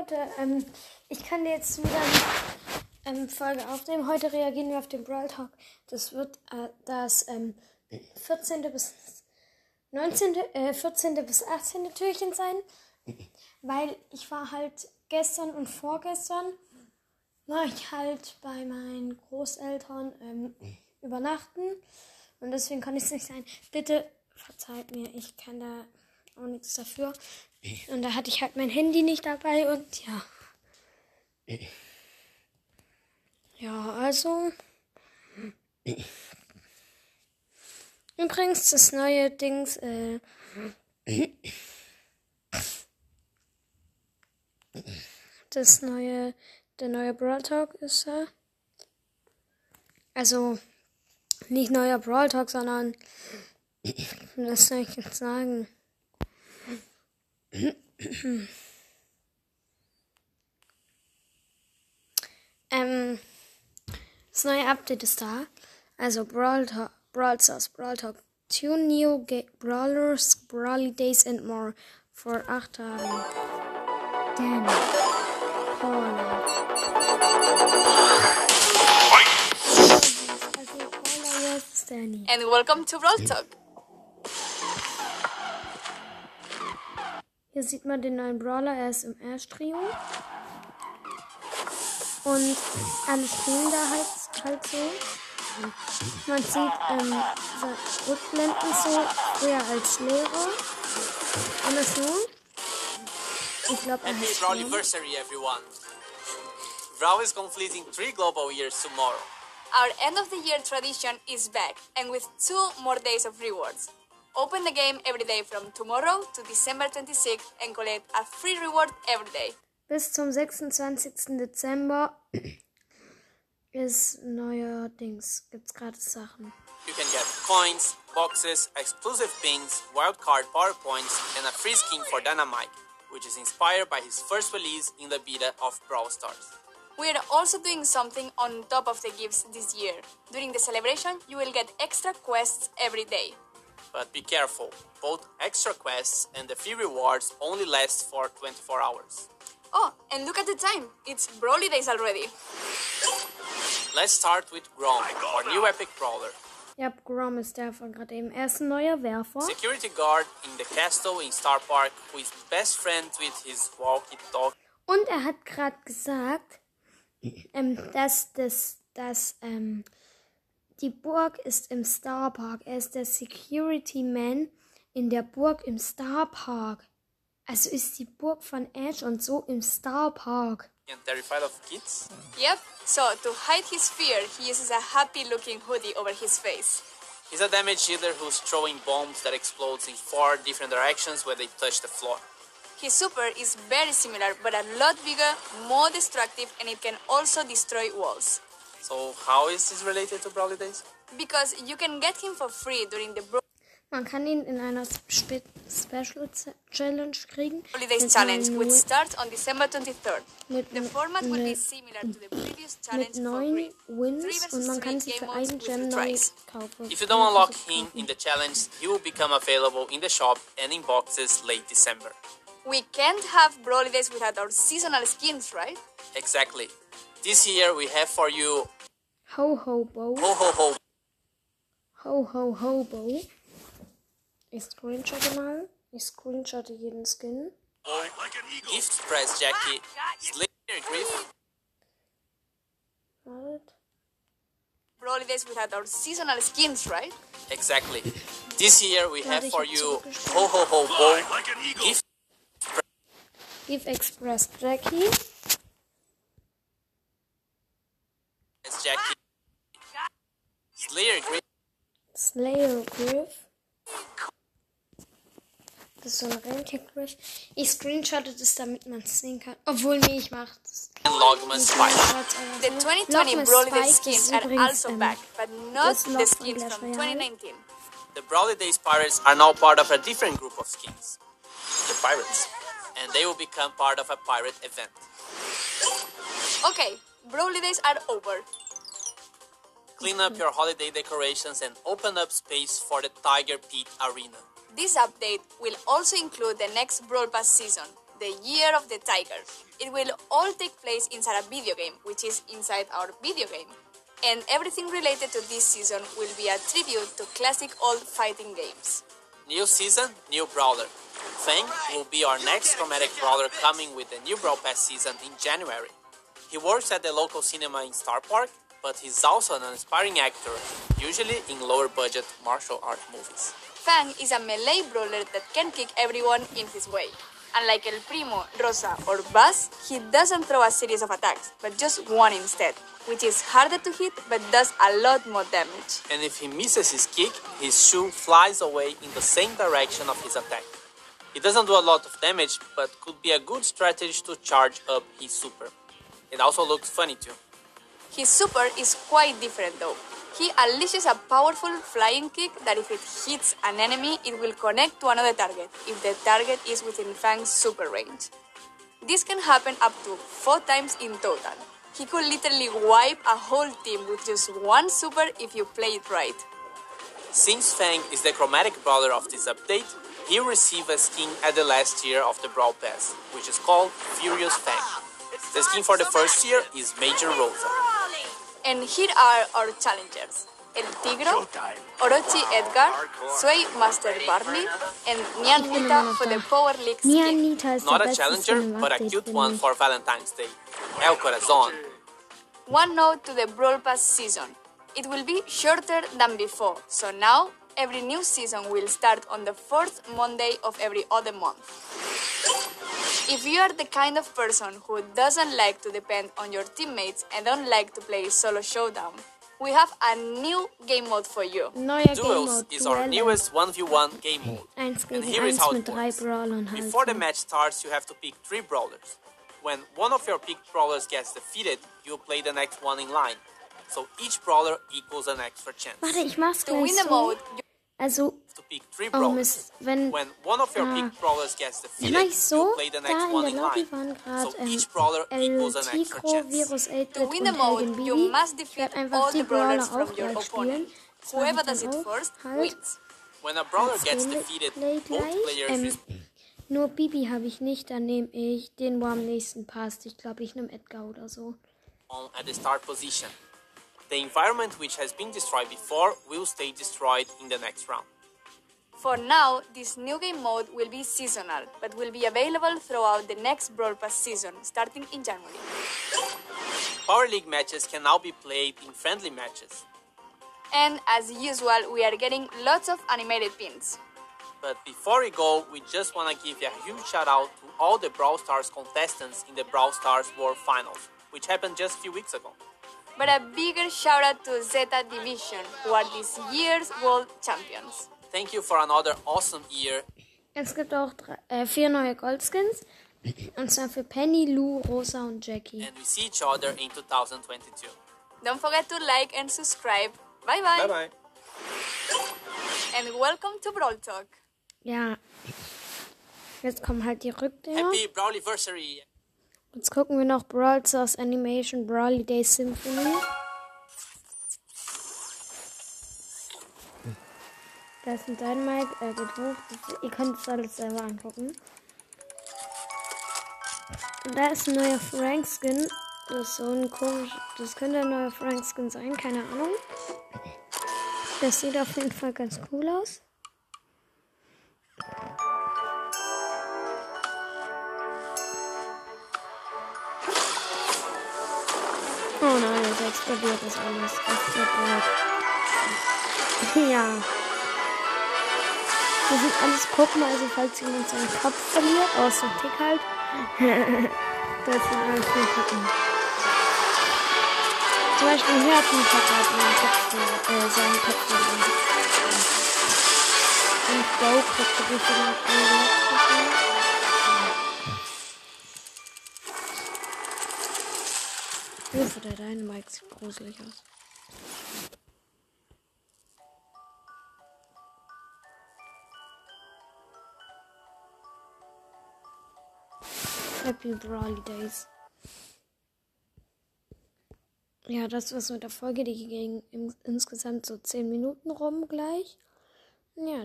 Leute, ähm, ich kann jetzt wieder eine ähm, Folge aufnehmen. Heute reagieren wir auf den Brawl Talk. Das wird äh, das ähm, 14. bis 19. Äh, 14. bis 18. Türchen sein. Weil ich war halt gestern und vorgestern war ich halt bei meinen Großeltern ähm, übernachten. Und deswegen kann ich es nicht sein. Bitte verzeiht mir, ich kann da auch nichts dafür. Und da hatte ich halt mein Handy nicht dabei und ja. Ja, also. Übrigens, das neue Dings, äh. Das neue, der neue Brawl Talk ist da. Also, nicht neuer Brawl Talk, sondern, was soll ich jetzt sagen? ähm, das neue Update ist da. Also Brawl Talk, Brawl Stars, Brawl Talk, two new Brawlers, Brawlidays and more for 8 Tagen. Danny, Paula. Also Paula, jetzt Danny. And welcome to Brawl Talk. Hier sieht man den neuen Brawler, er ist im Ash-Trio. Und alle spielen da halt, halt so. Man sieht ähm, so Rückblenden so früher als Lehrer. Und das nun? Ich glaube, er Happy heißt Leon. Brawliversary, everyone! Brawl is completing three global years tomorrow. Our end of the year tradition is back and with two more days of rewards. Open the game every day from tomorrow to December 26th and collect a free reward every day. Bis zum 26. Dezember ist neuer Dings. Gibt's gratis Sachen. You can get coins, boxes, exclusive pins, wildcard powerpoints, and a free skin for Dynamite, which is inspired by his first release in the beta of Brawl Stars. We are also doing something on top of the gifts this year. During the celebration, you will get extra quests every day. But be careful, both extra quests and the free rewards only last for 24 hours. Oh, and look at the time. It's Brawlidays already. Let's start with Grom, our new epic brawler. Ja, Grom ist der von gerade eben. Er ist ein neuer Werfer. Security guard in the castle in Starr Park who is best friends with his walkie-talkie. Und er hat gerade gesagt, ähm, dass, das, dass ähm, die Burg ist im Starr Park. Er ist der Security Man in der Burg im Starr Park. Also ist die Burg von Ash und so im Starr Park. and terrified of kids. Yep, so to hide his fear, he uses a happy looking hoodie over his face. He's a damage dealer who's throwing bombs that explodes in four different directions when they touch the floor. His super is very similar but a lot bigger, more destructive, and it can also destroy walls. So how is this related to Brawlidays? Because you can get him for free during the Man kann ihn in einer Spe Special Z- Challenge kriegen. Brawlidays Mit Challenge, neuen which Wi- starts on December 23rd. mit, The mit, format will be mit, similar to the previous mit challenge for neun free. Three Wins versus und man three kann sie game für modes einen with Gem two neu tries. kaufen. If you don't Ja, unlock also him kaufen. in the challenge, he will become available in the shop and in boxes late December. We can't have Brawlidays without our seasonal skins, right? Exactly. This year we have for you Ho ho bo. Ho Ho Ho Ho ho ho bo. Ich screenshotte mal. Ich screenshotte jeden Skin. Gift Press Jacky, Slayer Griff, Wartet. Brawlidays without our seasonal skins, right? exactly. This year we have for you zurückgestellt. Ho Ho Ho Bo, Gift Give Express Jacky. Press Jacky, Slayer Griff, Slayer Griff. Das ist so ein Rentier-Griff. Ich screenshotte das, damit man es sehen kann. Obwohl, nee, ich mach das. and Logman Spike. The 2020 Logmas Brawlidays skins are also ähm, back, but not the skins from 2019. The Brawlidays Pirates are now part of a different group of skins, the Pirates, and they will become part of a pirate event. Okay, Brawlidays are over. Clean up your holiday decorations and open up space for the Tiger Pit Arena. This update will also include the next Brawl Pass season. the Year of the Tiger. It will all take place inside a video game, which is inside our video game. And everything related to this season will be a tribute to classic old fighting games. New season, new brawler. Fang will be our next chromatic brawler coming with the new Brawl Pass season in January. He works at the local cinema in Starr Park, but he's also an aspiring actor, usually in lower budget martial art movies. Fang is a melee brawler that can kick everyone in his way. Unlike El Primo, Rosa, or Buzz, he doesn't throw a series of attacks, but just one instead, which is harder to hit but does a lot more damage. And if he misses his kick, his shoe flies away in the same direction of his attack. It doesn't do a lot of damage, but could be a good strategy to charge up his super. It also looks funny too. His super is quite different though. He unleashes a powerful flying kick that if it hits an enemy, it will connect to another target if the target is within Fang's super range. This can happen up to 4 times in total. He could literally wipe a whole team with just one super if you play it right. Since Fang is the chromatic brawler of this update, he received a skin at the last tier of the Brawl Pass, which is called Furious Fang. The skin for the first tier is Major Rosa. And here are our challengers. El Tigro, Orochi Edgar, Sway Master Barley, and Nyan Nita for the Power League skin. Nyanita ist Not a challenger, but a cute one for Valentine's Day. El Corazon. One note to the Brawl Pass season. It will be shorter than before, so now every new season will start on the fourth Monday of every other month. If you are the kind of person who doesn't like to depend on your teammates and don't like to play solo showdown, we have a new game mode for you. Neuer Game Duels Mode. is our newest 1v1 game mode. And here is how it works. Before the match starts, you have to pick three brawlers. When one of your picked brawlers gets defeated, you play the next one in line. So each brawler equals an extra chance. Warte, ich mach's To win the so. mode, you Also, To pick three oh brawlers. Mist, wenn... When one of your Ah. picked brawlers gets defeated, Mach ich so? you play the Da next in one der in Lobby line. waren gerade So ähm, each brawler El equals an extra Tigro, chance. Virus 8 To win the und mode, Helden you Bibi. must Ich defeat werd einfach all die the Brawler brawlers from auch your gleich opponent. spielen. Das mache Whoever ich does dann it auch first halt. wins. When a brawler als gets Gameplay defeated, gleich. both players Ähm, receive nur Bibi habe ich nicht, dann nehme ich den, wo am nächsten passt. Ich glaube, ich nehme Edgar oder so. on at the start position. The environment which has been destroyed before will stay destroyed in the next round. For now, this new game mode will be seasonal, but will be available throughout the next Brawl Pass season, starting in January. Power League matches can now be played in friendly matches. And as usual, we are getting lots of animated pins. But before we go, we just want to give a huge shout out to all the Brawl Stars contestants in the Brawl Stars World Finals, which happened just a few weeks ago. But a bigger shout out to Zeta Division, who are this year's world champions. Thank you for another awesome year. Es gibt auch drei, äh, vier neue Goldskins. Und zwar für Penny, Lou, Rosa und Jacky. and we see each other in 2022. Don't forget to like and subscribe. Bye bye. Bye bye. And welcome to Brawl Talk. Ja. Jetzt kommen halt die Rückdinger. Happy Brawliversary! Jetzt gucken wir noch Brawl Stars Animation Brawly Day Symphony. Da ist ein Dynamite, hoch. Das, ihr könnt es alles selber angucken. Und da ist ein neuer Frank Skin. Das ist so ein komisch. Das könnte ein neuer Frank Skin sein, keine Ahnung. Das sieht auf jeden Fall ganz cool aus. Oh nein, jetzt explodiert das alles. Tut leid. Ja. Das sind alles Puppen, also falls jemand seinen Kopf verliert, außer Tick halt. das sind alles nur Puppen. Zum Beispiel hier hat ein Tick halt seinen Kopf, äh, seinen Kopf verloren. Und Bo kriegt richtig einen Hilfe, der Dynamite sieht gruselig aus. Happy Brawly Days. Ja, das war's mit der Folge. Die ging insgesamt so 10 Minuten rum gleich. Ja,